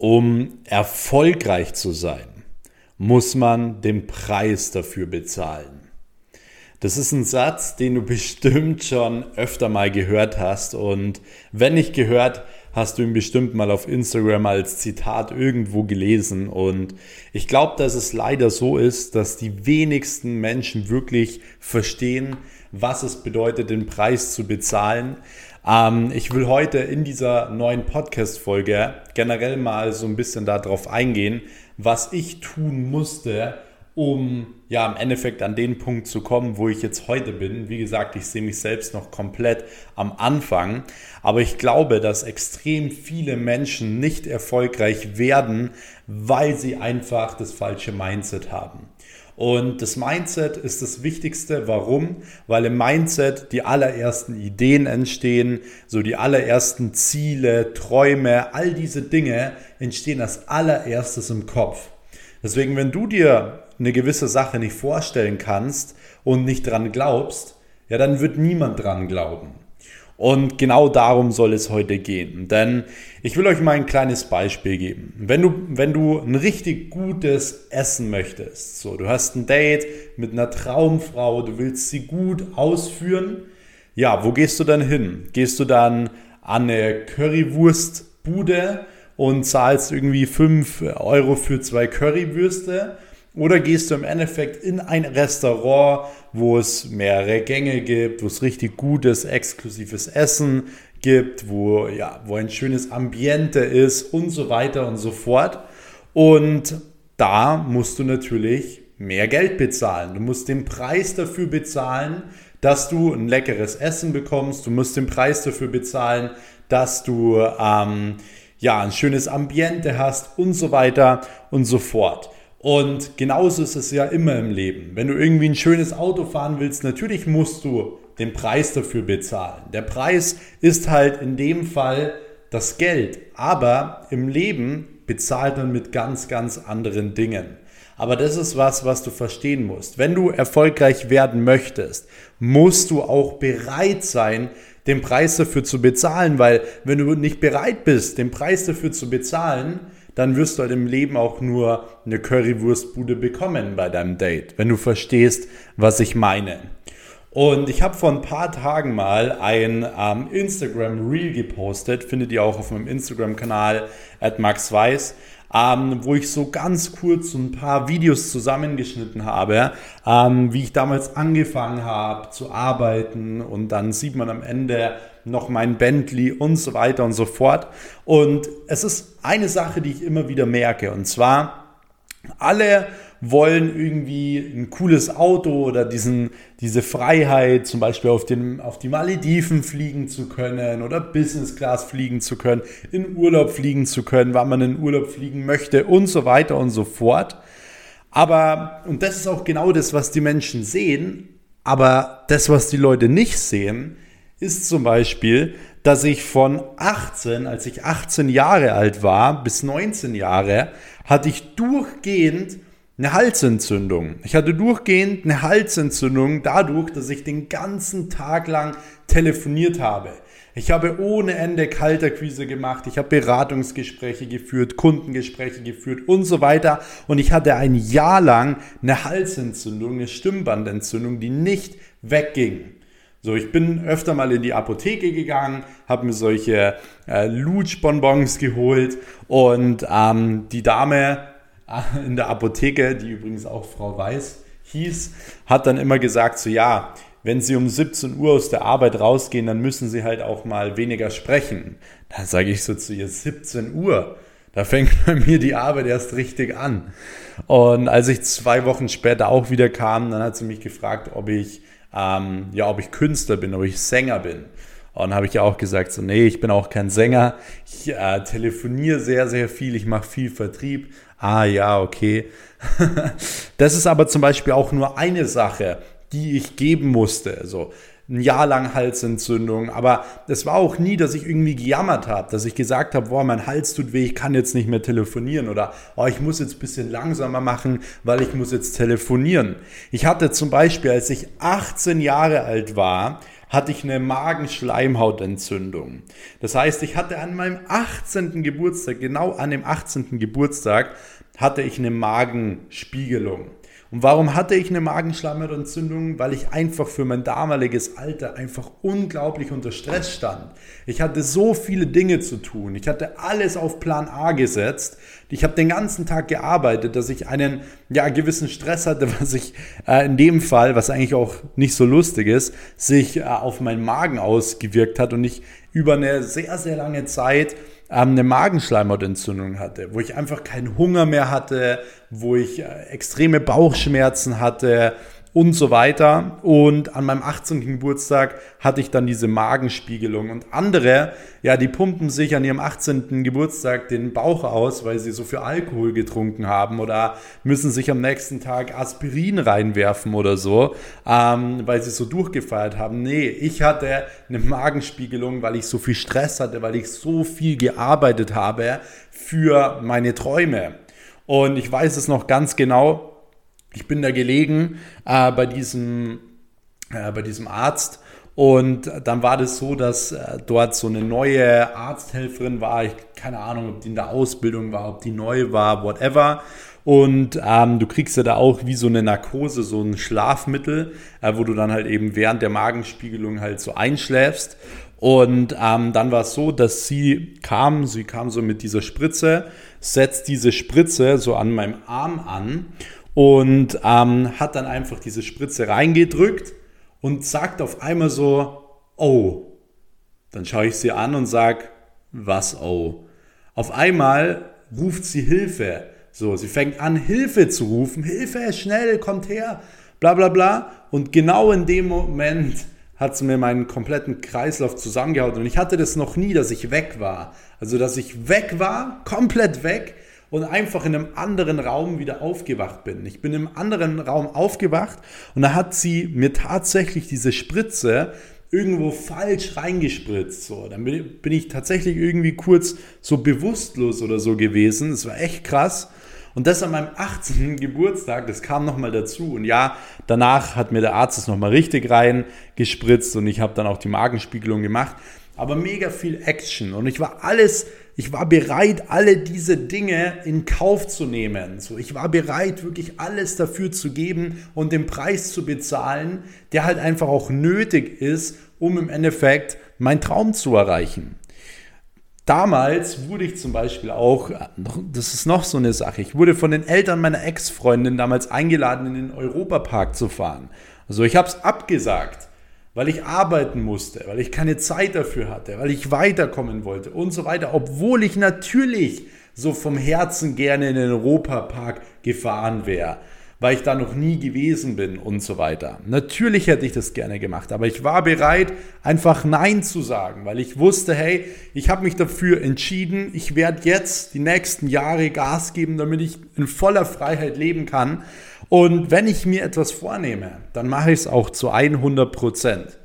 Um erfolgreich zu sein, muss man den Preis dafür bezahlen. Das ist ein Satz, den du bestimmt schon öfter mal gehört hast. Und wenn nicht gehört, hast du ihn bestimmt mal auf Instagram als Zitat irgendwo gelesen. Und ich glaube, dass es leider so ist, dass die wenigsten Menschen wirklich verstehen, was es bedeutet, den Preis zu bezahlen. Ähm, ich will heute in dieser neuen Podcast-Folge generell mal so ein bisschen darauf eingehen, was ich tun musste, um ja im Endeffekt an den Punkt zu kommen, wo ich jetzt heute bin. Wie gesagt, ich sehe mich selbst noch komplett am Anfang, aber ich glaube, dass extrem viele Menschen nicht erfolgreich werden, weil sie einfach das falsche Mindset haben. Und das Mindset ist das Wichtigste. Warum? Weil im Mindset die allerersten Ideen entstehen, so die allerersten Ziele, Träume, all diese Dinge entstehen als allererstes im Kopf. Deswegen, wenn du dir eine gewisse Sache nicht vorstellen kannst und nicht dran glaubst, ja, dann wird niemand dran glauben. Und genau darum soll es heute gehen. Denn ich will euch mal ein kleines Beispiel geben. Wenn du, wenn du ein richtig gutes Essen möchtest, so, du hast ein Date mit einer Traumfrau, du willst sie gut ausführen, ja, wo gehst du dann hin? Gehst du dann an eine Currywurstbude und zahlst irgendwie 5 Euro für zwei Currywürste? Oder gehst du im Endeffekt in ein Restaurant, wo es mehrere Gänge gibt, wo es richtig gutes, exklusives Essen gibt, wo, ja, wo ein schönes Ambiente ist und so weiter und so fort. Und da musst du natürlich mehr Geld bezahlen. Du musst den Preis dafür bezahlen, dass du ein leckeres Essen bekommst. Du musst den Preis dafür bezahlen, dass du ähm, ja, ein schönes Ambiente hast und so weiter und so fort. Und genauso ist es ja immer im Leben. Wenn du irgendwie ein schönes Auto fahren willst, natürlich musst du den Preis dafür bezahlen. Der Preis ist halt in dem Fall das Geld. Aber im Leben bezahlt man mit ganz, ganz anderen Dingen. Aber das ist was, was du verstehen musst. Wenn du erfolgreich werden möchtest, musst du auch bereit sein, den Preis dafür zu bezahlen, weil wenn du nicht bereit bist, den Preis dafür zu bezahlen, dann wirst du halt im Leben auch nur eine Currywurstbude bekommen bei deinem Date, wenn du verstehst, was ich meine. Und ich habe vor ein paar Tagen mal ein ähm, Instagram Reel gepostet, findet ihr auch auf meinem Instagram-Kanal at Max Weiß, ähm, wo ich so ganz kurz ein paar Videos zusammengeschnitten habe, ähm, wie ich damals angefangen habe zu arbeiten und dann sieht man am Ende noch mein Bentley und so weiter und so fort. Und es ist eine Sache, die ich immer wieder merke, und zwar alle wollen irgendwie ein cooles Auto oder diesen, diese Freiheit, zum Beispiel auf, den, auf die Malediven fliegen zu können oder Business Class fliegen zu können, in Urlaub fliegen zu können, wann man in Urlaub fliegen möchte und so weiter und so fort. Aber, und das ist auch genau das, was die Menschen sehen, aber das, was die Leute nicht sehen, ist zum Beispiel, dass ich von 18, als ich 18 Jahre alt war, bis 19 Jahre, hatte ich durchgehend eine Halsentzündung. Ich hatte durchgehend eine Halsentzündung dadurch, dass ich den ganzen Tag lang telefoniert habe. Ich habe ohne Ende Kalterquise gemacht, ich habe Beratungsgespräche geführt, Kundengespräche geführt und so weiter. Und ich hatte ein Jahr lang eine Halsentzündung, eine Stimmbandentzündung, die nicht wegging. So, ich bin öfter mal in die Apotheke gegangen, habe mir solche äh, Lutschbonbons geholt und ähm, die Dame äh, in der Apotheke, die übrigens auch Frau Weiß hieß, hat dann immer gesagt, so ja, wenn Sie um 17 Uhr aus der Arbeit rausgehen, dann müssen Sie halt auch mal weniger sprechen. Dann sage ich so zu ihr, 17 Uhr. Da fängt bei mir die Arbeit erst richtig an. Und als ich zwei Wochen später auch wieder kam, dann hat sie mich gefragt, ob ich ähm, ja, ob ich Künstler bin, ob ich Sänger bin. Und habe ich ja auch gesagt, so, nee, ich bin auch kein Sänger. Ich äh, telefoniere sehr, sehr viel, ich mache viel Vertrieb. Ah ja, okay. das ist aber zum Beispiel auch nur eine Sache, die ich geben musste. Also ein Jahr lang Halsentzündung, aber es war auch nie, dass ich irgendwie gejammert habe, dass ich gesagt habe, boah, mein Hals tut weh, ich kann jetzt nicht mehr telefonieren oder oh, ich muss jetzt ein bisschen langsamer machen, weil ich muss jetzt telefonieren. Ich hatte zum Beispiel, als ich 18 Jahre alt war, hatte ich eine Magenschleimhautentzündung. Das heißt, ich hatte an meinem 18. Geburtstag, genau an dem 18. Geburtstag, hatte ich eine Magenspiegelung. Und warum hatte ich eine Magenschleimhautentzündung? Weil ich einfach für mein damaliges Alter einfach unglaublich unter Stress stand. Ich hatte so viele Dinge zu tun. Ich hatte alles auf Plan A gesetzt. Ich habe den ganzen Tag gearbeitet, dass ich einen ja, gewissen Stress hatte, was sich äh, in dem Fall, was eigentlich auch nicht so lustig ist, sich äh, auf meinen Magen ausgewirkt hat und ich über eine sehr, sehr lange Zeit eine Magenschleimhautentzündung hatte, wo ich einfach keinen Hunger mehr hatte, wo ich äh, extreme Bauchschmerzen hatte, und so weiter. Und an meinem 18. Geburtstag hatte ich dann diese Magenspiegelung. Und andere, ja, die pumpen sich an ihrem 18. Geburtstag den Bauch aus, weil sie so viel Alkohol getrunken haben oder müssen sich am nächsten Tag Aspirin reinwerfen oder so, ähm, weil sie so durchgefeiert haben. Nee, ich hatte eine Magenspiegelung, weil ich so viel Stress hatte, weil ich so viel gearbeitet habe für meine Träume. Und ich weiß es noch ganz genau, ich bin da gelegen äh, bei, diesem, äh, bei diesem Arzt und dann war das so, dass äh, dort so eine neue Arzthelferin war. Ich keine Ahnung, ob die in der Ausbildung war, ob die neu war, whatever. Und ähm, du kriegst ja da auch wie so eine Narkose, so ein Schlafmittel, äh, wo du dann halt eben während der Magenspiegelung halt so einschläfst. Und ähm, dann war es so, dass sie kam, sie kam so mit dieser Spritze, setzt diese Spritze so an meinem Arm an und ähm, hat dann einfach diese Spritze reingedrückt und sagt auf einmal so, oh. Dann schaue ich sie an und sage, was oh. Auf einmal ruft sie Hilfe. So, sie fängt an, Hilfe zu rufen. Hilfe, schnell, kommt her, bla bla bla. Und genau in dem Moment hat sie mir meinen kompletten Kreislauf zusammengehauen. Und ich hatte das noch nie, dass ich weg war. Also, dass ich weg war, komplett weg und einfach in einem anderen Raum wieder aufgewacht bin. Ich bin im anderen Raum aufgewacht und da hat sie mir tatsächlich diese Spritze irgendwo falsch reingespritzt. So, dann bin ich tatsächlich irgendwie kurz so bewusstlos oder so gewesen. Das war echt krass. Und das an meinem 18. Geburtstag, das kam nochmal dazu. Und ja, danach hat mir der Arzt es nochmal richtig reingespritzt und ich habe dann auch die Magenspiegelung gemacht. Aber mega viel Action. Und ich war alles ich war bereit, alle diese Dinge in Kauf zu nehmen. So, ich war bereit, wirklich alles dafür zu geben und den Preis zu bezahlen, der halt einfach auch nötig ist, um im Endeffekt meinen Traum zu erreichen. Damals wurde ich zum Beispiel auch, das ist noch so eine Sache, ich wurde von den Eltern meiner Ex-Freundin damals eingeladen, in den Europapark zu fahren. Also ich habe es abgesagt weil ich arbeiten musste, weil ich keine Zeit dafür hatte, weil ich weiterkommen wollte und so weiter, obwohl ich natürlich so vom Herzen gerne in den Europapark gefahren wäre, weil ich da noch nie gewesen bin und so weiter. Natürlich hätte ich das gerne gemacht, aber ich war bereit, einfach Nein zu sagen, weil ich wusste, hey, ich habe mich dafür entschieden, ich werde jetzt die nächsten Jahre Gas geben, damit ich in voller Freiheit leben kann und wenn ich mir etwas vornehme, dann mache ich es auch zu 100 Prozent.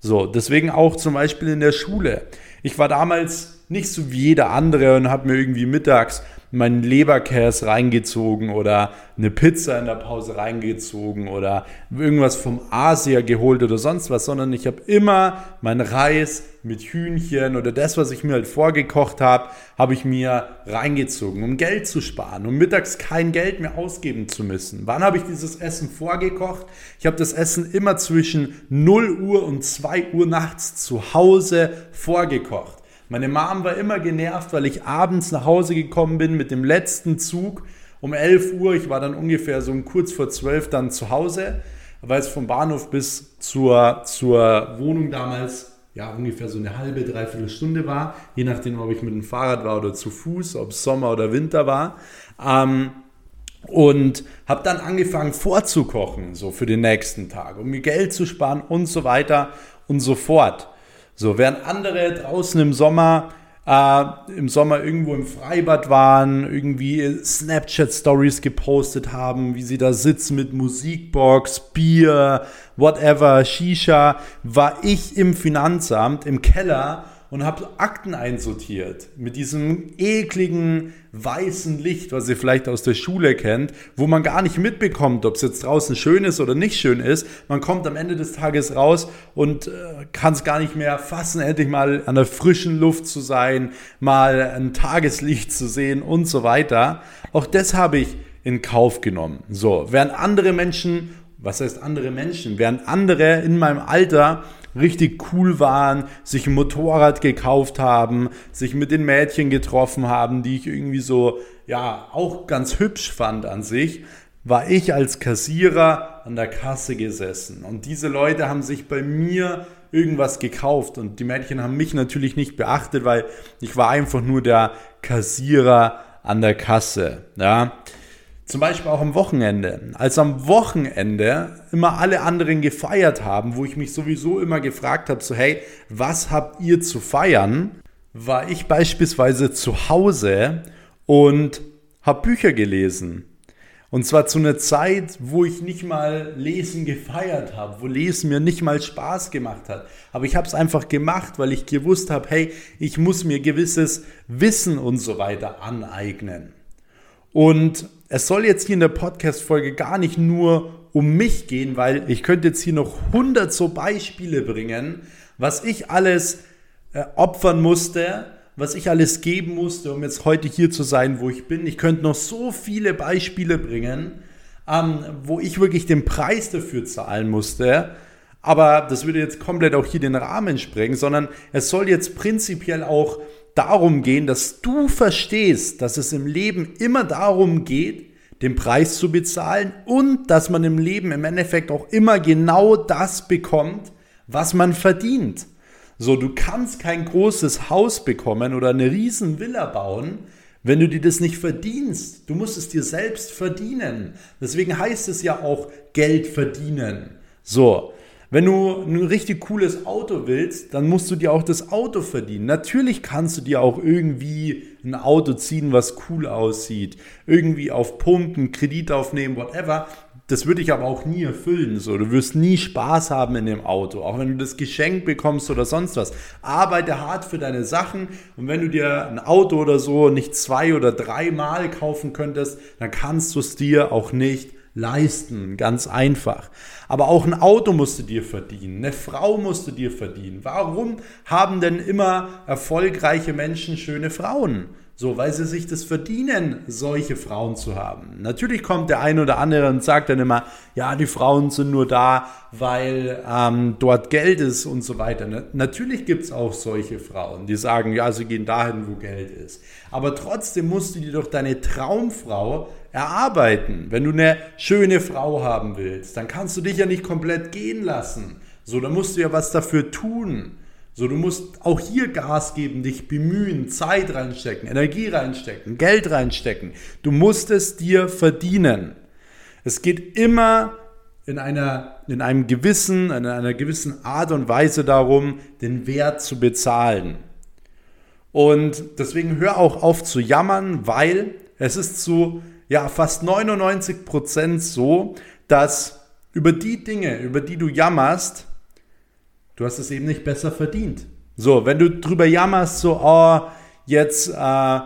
So, deswegen auch zum Beispiel in der Schule. Ich war damals nicht so wie jeder andere und habe mir irgendwie mittags meinen Leberkäse reingezogen oder eine Pizza in der Pause reingezogen oder irgendwas vom Asia geholt oder sonst was, sondern ich habe immer mein Reis mit Hühnchen oder das, was ich mir halt vorgekocht habe, habe ich mir reingezogen, um Geld zu sparen, um mittags kein Geld mehr ausgeben zu müssen. Wann habe ich dieses Essen vorgekocht? Ich habe das Essen immer zwischen 0 Uhr und 2 Uhr nachts zu Hause vorgekocht. Meine Mom war immer genervt, weil ich abends nach Hause gekommen bin mit dem letzten Zug um 11 Uhr. Ich war dann ungefähr so kurz vor 12 dann zu Hause, weil es vom Bahnhof bis zur, zur Wohnung damals ja ungefähr so eine halbe, dreiviertel Stunde war, je nachdem, ob ich mit dem Fahrrad war oder zu Fuß, ob es Sommer oder Winter war. Ähm, und habe dann angefangen vorzukochen, so für den nächsten Tag, um mir Geld zu sparen und so weiter und so fort. So, während andere draußen im Sommer äh, im Sommer irgendwo im Freibad waren, irgendwie Snapchat-Stories gepostet haben, wie sie da sitzen mit Musikbox, Bier, whatever, Shisha, war ich im Finanzamt, im Keller und habe Akten einsortiert mit diesem ekligen weißen Licht, was ihr vielleicht aus der Schule kennt, wo man gar nicht mitbekommt, ob es jetzt draußen schön ist oder nicht schön ist. Man kommt am Ende des Tages raus und äh, kann es gar nicht mehr fassen, endlich mal an der frischen Luft zu sein, mal ein Tageslicht zu sehen und so weiter. Auch das habe ich in Kauf genommen. So, während andere Menschen, was heißt andere Menschen, während andere in meinem Alter richtig cool waren, sich ein Motorrad gekauft haben, sich mit den Mädchen getroffen haben, die ich irgendwie so, ja, auch ganz hübsch fand an sich, war ich als Kassierer an der Kasse gesessen. Und diese Leute haben sich bei mir irgendwas gekauft und die Mädchen haben mich natürlich nicht beachtet, weil ich war einfach nur der Kassierer an der Kasse. Ja. Zum Beispiel auch am Wochenende. Als am Wochenende immer alle anderen gefeiert haben, wo ich mich sowieso immer gefragt habe, so hey, was habt ihr zu feiern? War ich beispielsweise zu Hause und habe Bücher gelesen. Und zwar zu einer Zeit, wo ich nicht mal Lesen gefeiert habe, wo Lesen mir nicht mal Spaß gemacht hat. Aber ich habe es einfach gemacht, weil ich gewusst habe, hey, ich muss mir gewisses Wissen und so weiter aneignen. Und es soll jetzt hier in der Podcast-Folge gar nicht nur um mich gehen, weil ich könnte jetzt hier noch 100 so Beispiele bringen, was ich alles äh, opfern musste, was ich alles geben musste, um jetzt heute hier zu sein, wo ich bin. Ich könnte noch so viele Beispiele bringen, ähm, wo ich wirklich den Preis dafür zahlen musste. Aber das würde jetzt komplett auch hier den Rahmen sprengen, sondern es soll jetzt prinzipiell auch darum gehen, dass du verstehst, dass es im Leben immer darum geht, den Preis zu bezahlen und dass man im Leben im Endeffekt auch immer genau das bekommt, was man verdient. So, du kannst kein großes Haus bekommen oder eine riesen Villa bauen, wenn du dir das nicht verdienst. Du musst es dir selbst verdienen. Deswegen heißt es ja auch Geld verdienen. So, wenn du ein richtig cooles Auto willst, dann musst du dir auch das Auto verdienen. Natürlich kannst du dir auch irgendwie ein Auto ziehen, was cool aussieht. Irgendwie auf Pumpen, Kredit aufnehmen, whatever. Das würde ich aber auch nie erfüllen. So, du wirst nie Spaß haben in dem Auto, auch wenn du das Geschenk bekommst oder sonst was. Arbeite hart für deine Sachen und wenn du dir ein Auto oder so nicht zwei oder dreimal kaufen könntest, dann kannst du es dir auch nicht leisten, ganz einfach. Aber auch ein Auto musst du dir verdienen, eine Frau musst du dir verdienen. Warum haben denn immer erfolgreiche Menschen schöne Frauen? So, weil sie sich das verdienen, solche Frauen zu haben. Natürlich kommt der eine oder andere und sagt dann immer, ja, die Frauen sind nur da, weil ähm, dort Geld ist und so weiter. Natürlich gibt es auch solche Frauen, die sagen, ja, sie gehen dahin, wo Geld ist. Aber trotzdem musst du dir doch deine Traumfrau erarbeiten. Wenn du eine schöne Frau haben willst, dann kannst du dich ja nicht komplett gehen lassen. So, dann musst du ja was dafür tun. So, du musst auch hier Gas geben, dich bemühen, Zeit reinstecken, Energie reinstecken, Geld reinstecken. Du musst es dir verdienen. Es geht immer in einer, in einem gewissen, in einer gewissen Art und Weise darum, den Wert zu bezahlen. Und deswegen hör auch auf zu jammern, weil es ist zu ja, fast 99 Prozent so, dass über die Dinge, über die du jammerst, du hast es eben nicht besser verdient. So, wenn du drüber jammerst, so, oh, jetzt, äh,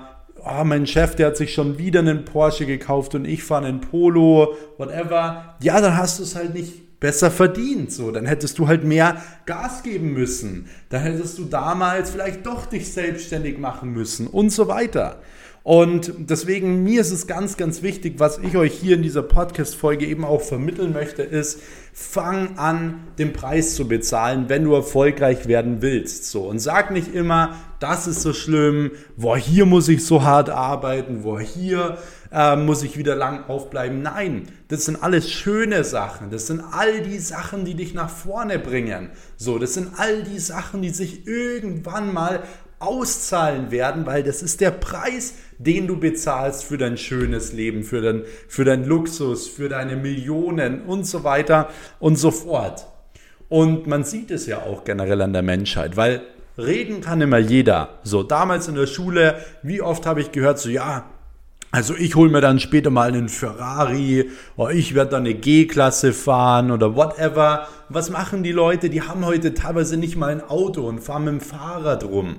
oh, mein Chef, der hat sich schon wieder einen Porsche gekauft und ich fahre einen Polo, whatever, ja, dann hast du es halt nicht besser verdient. So, dann hättest du halt mehr Gas geben müssen. Dann hättest du damals vielleicht doch dich selbstständig machen müssen und so weiter. Und deswegen, mir ist es ganz, ganz wichtig, was ich euch hier in dieser Podcast-Folge eben auch vermitteln möchte, ist, fang an, den Preis zu bezahlen, wenn du erfolgreich werden willst. So. Und sag nicht immer, das ist so schlimm, wo hier muss ich so hart arbeiten, wo hier äh, muss ich wieder lang aufbleiben. Nein, das sind alles schöne Sachen. Das sind all die Sachen, die dich nach vorne bringen. So, das sind all die Sachen, die sich irgendwann mal auszahlen werden, weil das ist der Preis, den du bezahlst für dein schönes Leben, für dein, für dein Luxus, für deine Millionen und so weiter und so fort. Und man sieht es ja auch generell an der Menschheit, weil reden kann immer jeder. So, damals in der Schule, wie oft habe ich gehört, so, ja, Also ich hole mir dann später mal einen Ferrari oder ich werde dann eine G-Klasse fahren oder whatever. Was machen die Leute? Die haben heute teilweise nicht mal ein Auto und fahren mit dem Fahrrad rum.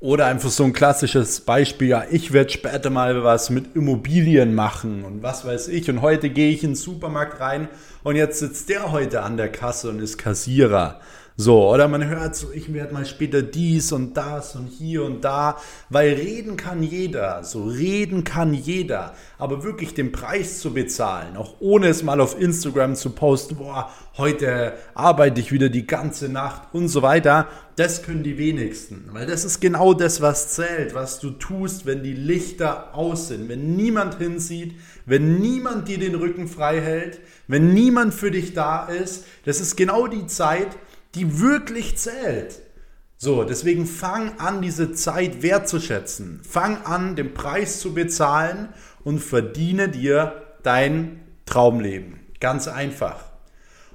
Oder einfach so ein klassisches Beispiel, ja, ich werde später mal was mit Immobilien machen und was weiß ich. Und heute gehe ich in den Supermarkt rein und jetzt sitzt der heute an der Kasse und ist Kassierer. So, oder man hört so, ich werde mal später dies und das und hier und da, weil reden kann jeder, so reden kann jeder, aber wirklich den Preis zu bezahlen, auch ohne es mal auf Instagram zu posten, boah, heute arbeite ich wieder die ganze Nacht und so weiter, das können die wenigsten, weil das ist genau das, was zählt, was du tust, wenn die Lichter aus sind, wenn niemand hinsieht, wenn niemand dir den Rücken frei hält, wenn niemand für dich da ist, das ist genau die Zeit, die wirklich zählt. So, deswegen fang an, diese Zeit wertzuschätzen. Fang an, den Preis zu bezahlen und verdiene dir dein Traumleben. Ganz einfach.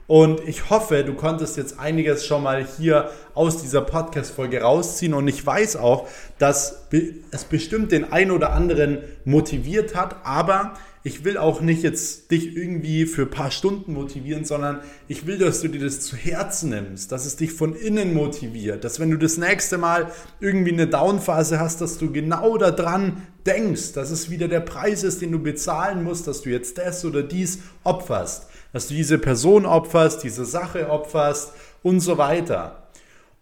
Und ich hoffe, du konntest jetzt einiges schon mal hier aus dieser Podcast-Folge rausziehen. Und ich weiß auch, dass es bestimmt den einen oder anderen motiviert hat. Aber ich will auch nicht jetzt dich irgendwie für ein paar Stunden motivieren, sondern ich will, dass du dir das zu Herzen nimmst, dass es dich von innen motiviert, dass wenn du das nächste Mal irgendwie eine Downphase hast, dass du genau daran denkst, dass es wieder der Preis ist, den du bezahlen musst, dass du jetzt das oder dies opferst, dass du diese Person opferst, diese Sache opferst und so weiter.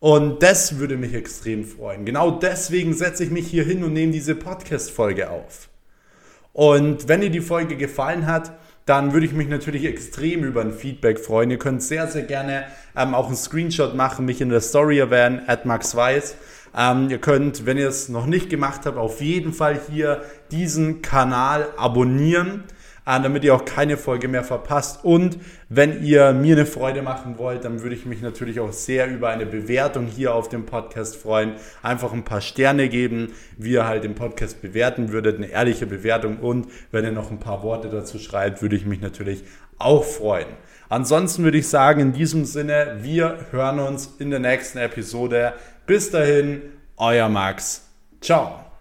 Und das würde mich extrem freuen. Genau deswegen setze ich mich hier hin und nehme diese Podcast-Folge auf. Und wenn dir die Folge gefallen hat, dann würde ich mich natürlich extrem über ein Feedback freuen. Ihr könnt sehr, sehr gerne ähm, auch einen Screenshot machen, mich in der Story erwähnen, at Max Weiß. Ähm, ihr könnt, wenn ihr es noch nicht gemacht habt, auf jeden Fall hier diesen Kanal abonnieren. Ah, damit ihr auch keine Folge mehr verpasst. Und wenn ihr mir eine Freude machen wollt, dann würde ich mich natürlich auch sehr über eine Bewertung hier auf dem Podcast freuen. Einfach ein paar Sterne geben, wie ihr halt den Podcast bewerten würdet, eine ehrliche Bewertung. Und wenn ihr noch ein paar Worte dazu schreibt, würde ich mich natürlich auch freuen. Ansonsten würde ich sagen, in diesem Sinne, wir hören uns in der nächsten Episode. Bis dahin, euer Max. Ciao.